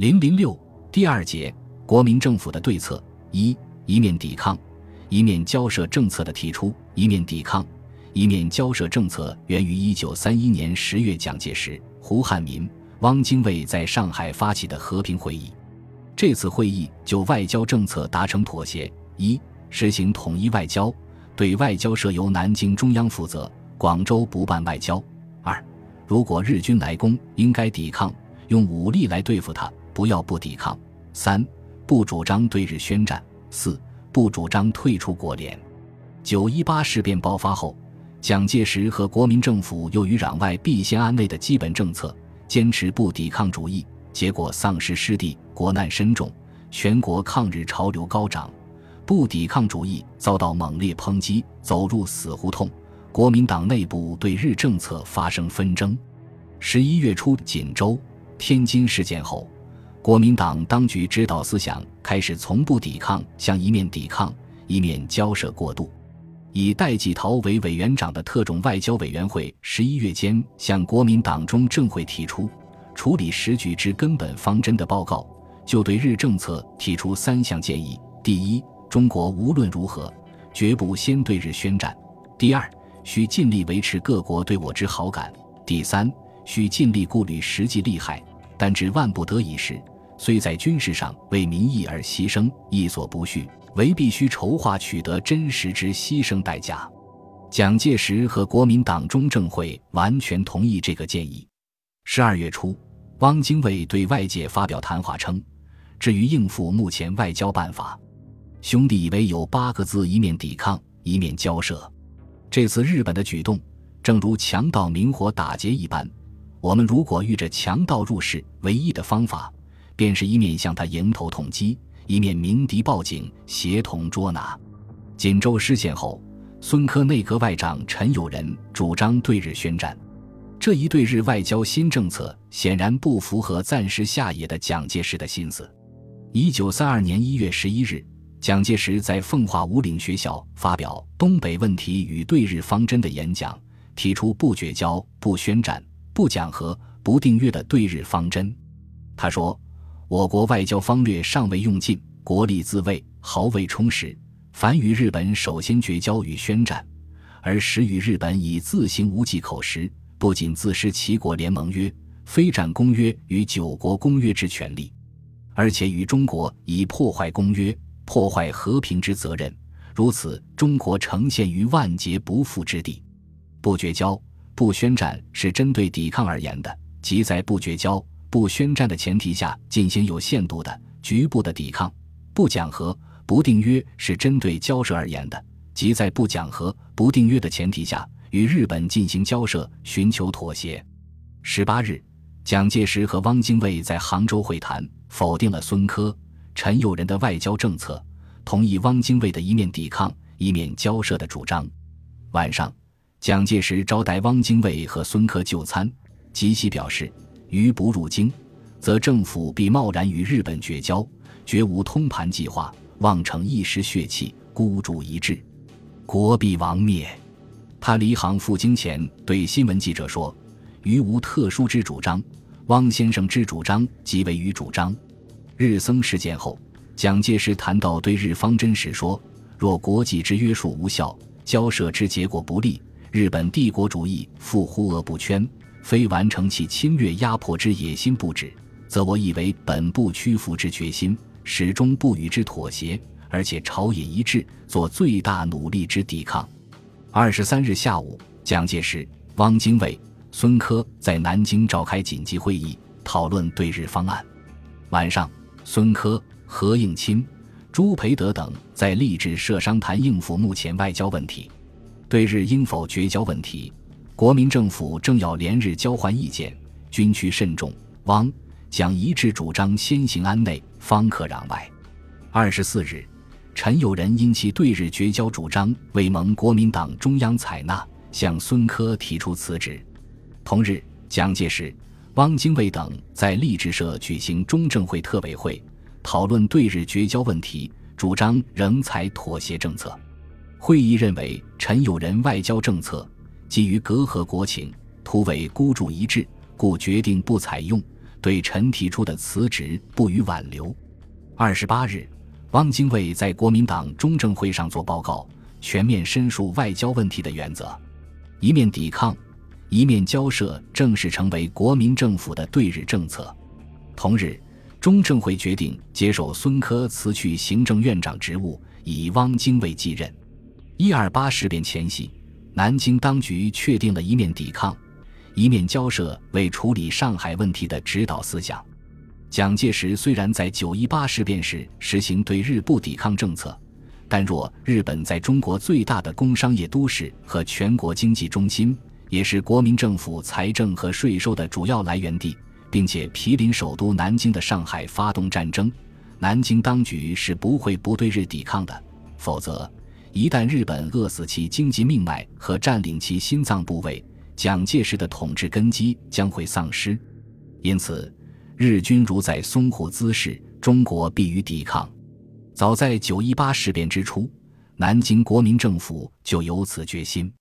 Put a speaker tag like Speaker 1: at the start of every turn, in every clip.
Speaker 1: 零零六第二节，国民政府的对策：一、一面抵抗，一面交涉政策的提出；一面抵抗，一面交涉政策源于一九三一年十月蒋介石、胡汉民、汪精卫在上海发起的和平会议。这次会议就外交政策达成妥协：一、实行统一外交，对外交设由南京中央负责，广州不办外交；二、如果日军来攻，应该抵抗，用武力来对付他。不要不抵抗。三不主张对日宣战。四不主张退出国联。九一八事变爆发后，蒋介石和国民政府由于攘外必先安内的基本政策，坚持不抵抗主义，结果丧失失地，国难深重，全国抗日潮流高涨，不抵抗主义遭到猛烈抨击，走入死胡同。国民党内部对日政策发生纷争。十一月初，锦州、天津事件后。国民党当局指导思想开始从不抵抗向一面抵抗一面交涉过渡。以戴季陶为委员长的特种外交委员会十一月间向国民党中政会提出处理时局之根本方针的报告，就对日政策提出三项建议：第一，中国无论如何绝不先对日宣战；第二，需尽力维持各国对我之好感；第三，需尽力顾虑实际利害，但至万不得已时。虽在军事上为民意而牺牲，亦所不恤，唯必须筹划取得真实之牺牲代价。蒋介石和国民党中政会完全同意这个建议。十二月初，汪精卫对外界发表谈话称：“至于应付目前外交办法，兄弟以为有八个字：一面抵抗，一面交涉。这次日本的举动，正如强盗明火打劫一般。我们如果遇着强盗入室，唯一的方法。”便是一面向他迎头痛击，一面鸣笛报警，协同捉拿。锦州失陷后，孙科内阁外长陈友仁主张对日宣战。这一对日外交新政策显然不符合暂时下野的蒋介石的心思。一九三二年一月十一日，蒋介石在奉化五岭学校发表《东北问题与对日方针》的演讲，提出不绝交、不宣战、不讲和、不订约的对日方针。他说。我国外交方略尚未用尽，国力自卫毫未充实。凡与日本首先绝交与宣战，而时与日本以自行无忌口实，不仅自失齐国联盟约、非战公约与九国公约之权利，而且与中国以破坏公约、破坏和平之责任。如此，中国呈现于万劫不复之地。不绝交、不宣战是针对抵抗而言的，即在不绝交。不宣战的前提下进行有限度的局部的抵抗，不讲和、不定约是针对交涉而言的，即在不讲和、不定约的前提下与日本进行交涉，寻求妥协。十八日，蒋介石和汪精卫在杭州会谈，否定了孙科、陈友仁的外交政策，同意汪精卫的一面抵抗、一面交涉的主张。晚上，蒋介石招待汪精卫和孙科就餐，即席表示。于不入京，则政府必贸然与日本绝交，绝无通盘计划，妄逞一时血气，孤注一掷，国必亡灭。他离行赴京前对新闻记者说：“于无特殊之主张，汪先生之主张即为于主张。”日僧事件后，蒋介石谈到对日方针时说：“若国际之约束无效，交涉之结果不利，日本帝国主义复忽而不圈。”非完成其侵略压迫之野心不止，则我以为本不屈服之决心，始终不与之妥协，而且朝野一致，做最大努力之抵抗。二十三日下午，蒋介石、汪精卫、孙科在南京召开紧急会议，讨论对日方案。晚上，孙科、何应钦、朱培德等在励志社商谈应付目前外交问题，对日应否绝交问题。国民政府正要连日交换意见，军区慎重。汪蒋一致主张先行安内，方可攘外。二十四日，陈友仁因其对日绝交主张未蒙国民党中央采纳，向孙科提出辞职。同日，蒋介石、汪精卫等在励志社举行中正会特委会，讨论对日绝交问题，主张仍采妥协政策。会议认为，陈友仁外交政策。基于隔阂国情，突为孤注一掷，故决定不采用。对陈提出的辞职不予挽留。二十八日，汪精卫在国民党中正会上作报告，全面申述外交问题的原则：一面抵抗，一面交涉，正式成为国民政府的对日政策。同日，中正会决定接受孙科辞去行政院长职务，以汪精卫继任。一二八事变前夕，南京当局确定了一面抵抗。一面交涉为处理上海问题的指导思想。蒋介石虽然在九一八事变时实行对日不抵抗政策，但若日本在中国最大的工商业都市和全国经济中心，也是国民政府财政和税收的主要来源地，并且毗邻首都南京的上海发动战争，南京当局是不会不对日抵抗的。否则，一旦日本饿死其经济命脉和占领其心脏部位，蒋介石的统治根基将会丧失，因此，日军如在淞沪滋事，中国必于抵抗。早在九一八事变之初，南京国民政府就有此决心。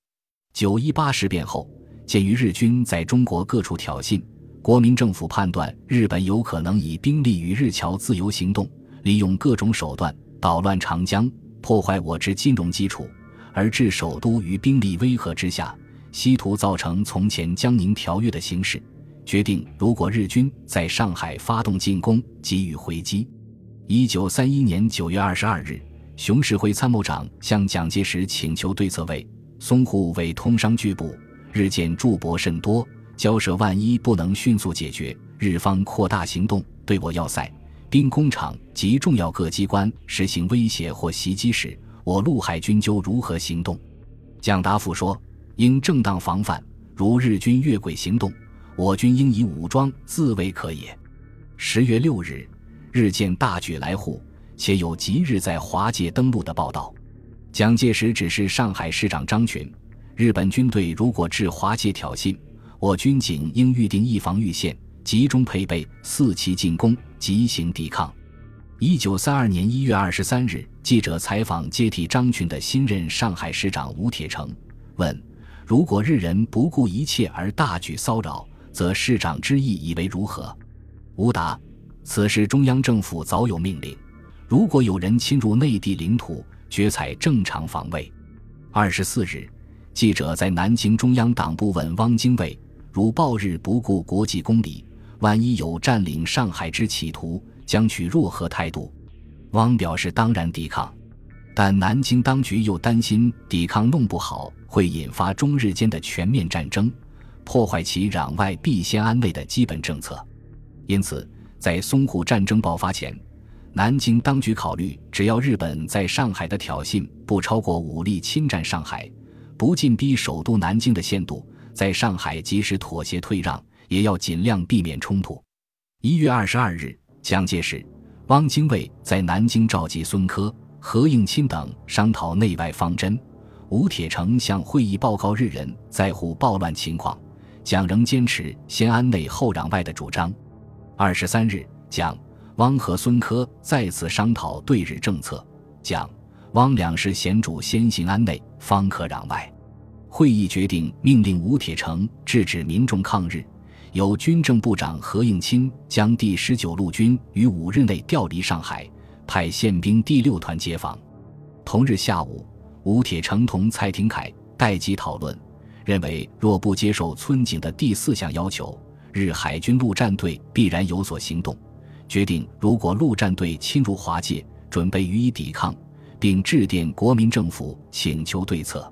Speaker 1: 九一八事变后，鉴于日军在中国各处挑衅，国民政府判断日本有可能以兵力与日侨自由行动，利用各种手段捣乱长江，破坏我之金融基础，而置首都于兵力威吓之下。希图造成从前江宁条约的形式，决定如果日军在上海发动进攻，给予回击。一九三一年九月二十二日，熊式辉参谋长向蒋介石请求对策为：淞沪为通商据部，日渐驻泊甚多，交涉万一不能迅速解决，日方扩大行动，对我要塞、兵工厂及重要各机关实行威胁或袭击时，我陆海军究如何行动？蒋答复说。应正当防范，如日军越轨行动，我军应以武装自卫可也。十月六日，日舰大举来沪，且有即日在华界登陆的报道。蒋介石指示上海市长张群：日本军队如果至华界挑衅，我军警应预定一防御线，集中配备，伺其进攻，即行抵抗。一九三二年一月二十三日，记者采访接替张群的新任上海市长吴铁城，问。如果日人不顾一切而大举骚扰，则市长之意以为如何？吴答：此事中央政府早有命令，如果有人侵入内地领土，决采正常防卫。二十四日，记者在南京中央党部问汪精卫：如报日不顾国际公理，万一有占领上海之企图，将取若何态度？汪表示当然抵抗。但南京当局又担心抵抗弄不好会引发中日间的全面战争，破坏其攘外必先安内的基本政策。因此，在淞沪战争爆发前，南京当局考虑，只要日本在上海的挑衅不超过武力侵占上海，不进逼首都南京的限度，在上海及时妥协退让，也要尽量避免冲突。一月二十二日，蒋介石、汪精卫在南京召集孙科。何应钦等商讨内外方针，吴铁城向会议报告日人在沪暴乱情况，蒋仍坚持先安内后攘外的主张。二十三日，蒋、汪和孙科再次商讨对日政策，蒋、汪两氏贤主先行安内，方可攘外。会议决定命令吴铁城制止民众抗日，由军政部长何应钦将第十九路军于五日内调离上海。派宪兵第六团接防。同日下午，吴铁城同蔡廷锴、戴吉讨论，认为若不接受村井的第四项要求，日海军陆战队必然有所行动。决定如果陆战队侵入华界，准备予以抵抗，并致电国民政府请求对策。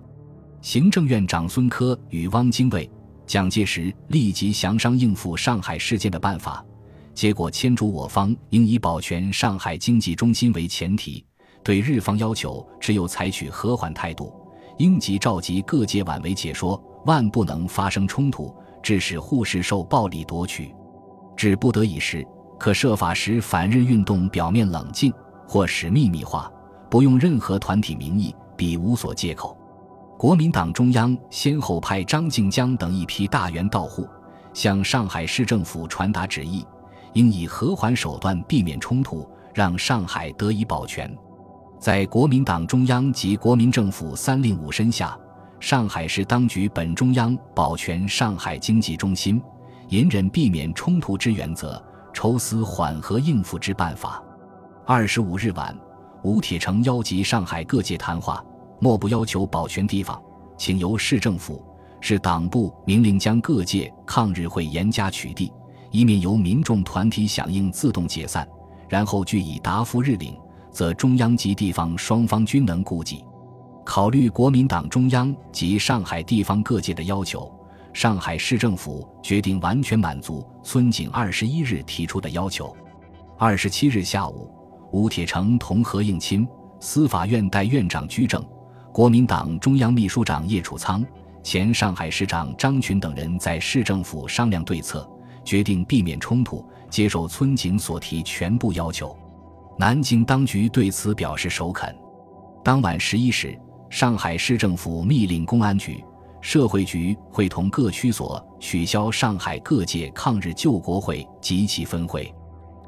Speaker 1: 行政院长孙科与汪精卫、蒋介石立即详商应付上海事件的办法。结果，签主我方应以保全上海经济中心为前提，对日方要求只有采取和缓态度，应即召集各界挽为解说，万不能发生冲突，致使沪市受暴力夺取。至不得已时，可设法使反日运动表面冷静，或使秘密化，不用任何团体名义，彼无所借口。国民党中央先后派张静江等一批大员到沪，向上海市政府传达旨意。应以和缓手段避免冲突，让上海得以保全。在国民党中央及国民政府三令五申下，上海市当局本中央保全上海经济中心，隐忍避免冲突之原则，筹思缓和应付之办法。二十五日晚，吴铁城邀集上海各界谈话，莫不要求保全地方，请由市政府、市党部明令将各界抗日会严加取缔，以免由民众团体响应自动解散。然后据以答复日领，则中央及地方双方均能顾及。考虑国民党中央及上海地方各界的要求，上海市政府决定完全满足孙景二十一日提出的要求。二十七日下午，吴铁城同何应钦、司法院代院长居正、国民党中央秘书长叶楚仓、前上海市长张群等人在市政府商量对策，决定避免冲突，接受村井所提全部要求。南京当局对此表示首肯。当晚十一时。上海市政府密令公安局、社会局会同各区所取消上海各界抗日救国会及其分会。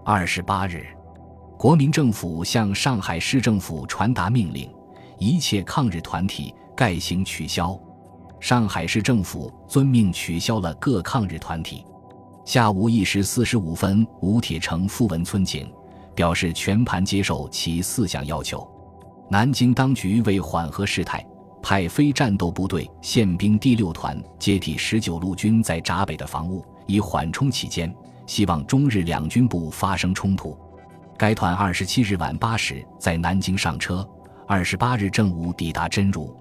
Speaker 1: 二十八日，国民政府向上海市政府传达命令，一切抗日团体概行取消。上海市政府遵命取消了各抗日团体。下午一时四十五分，吴铁城复文村井，表示全盘接受其四项要求。南京当局为缓和事态，派非战斗部队宪兵第六团接替十九路军在闸北的防务，以缓冲期间，希望中日两军不发生冲突。该团二十七日晚八时在南京上车，二十八日正午抵达真如。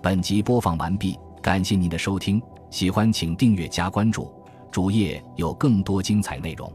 Speaker 1: 本集播放完毕，感谢您的收听，喜欢请订阅加关注，主页有更多精彩内容。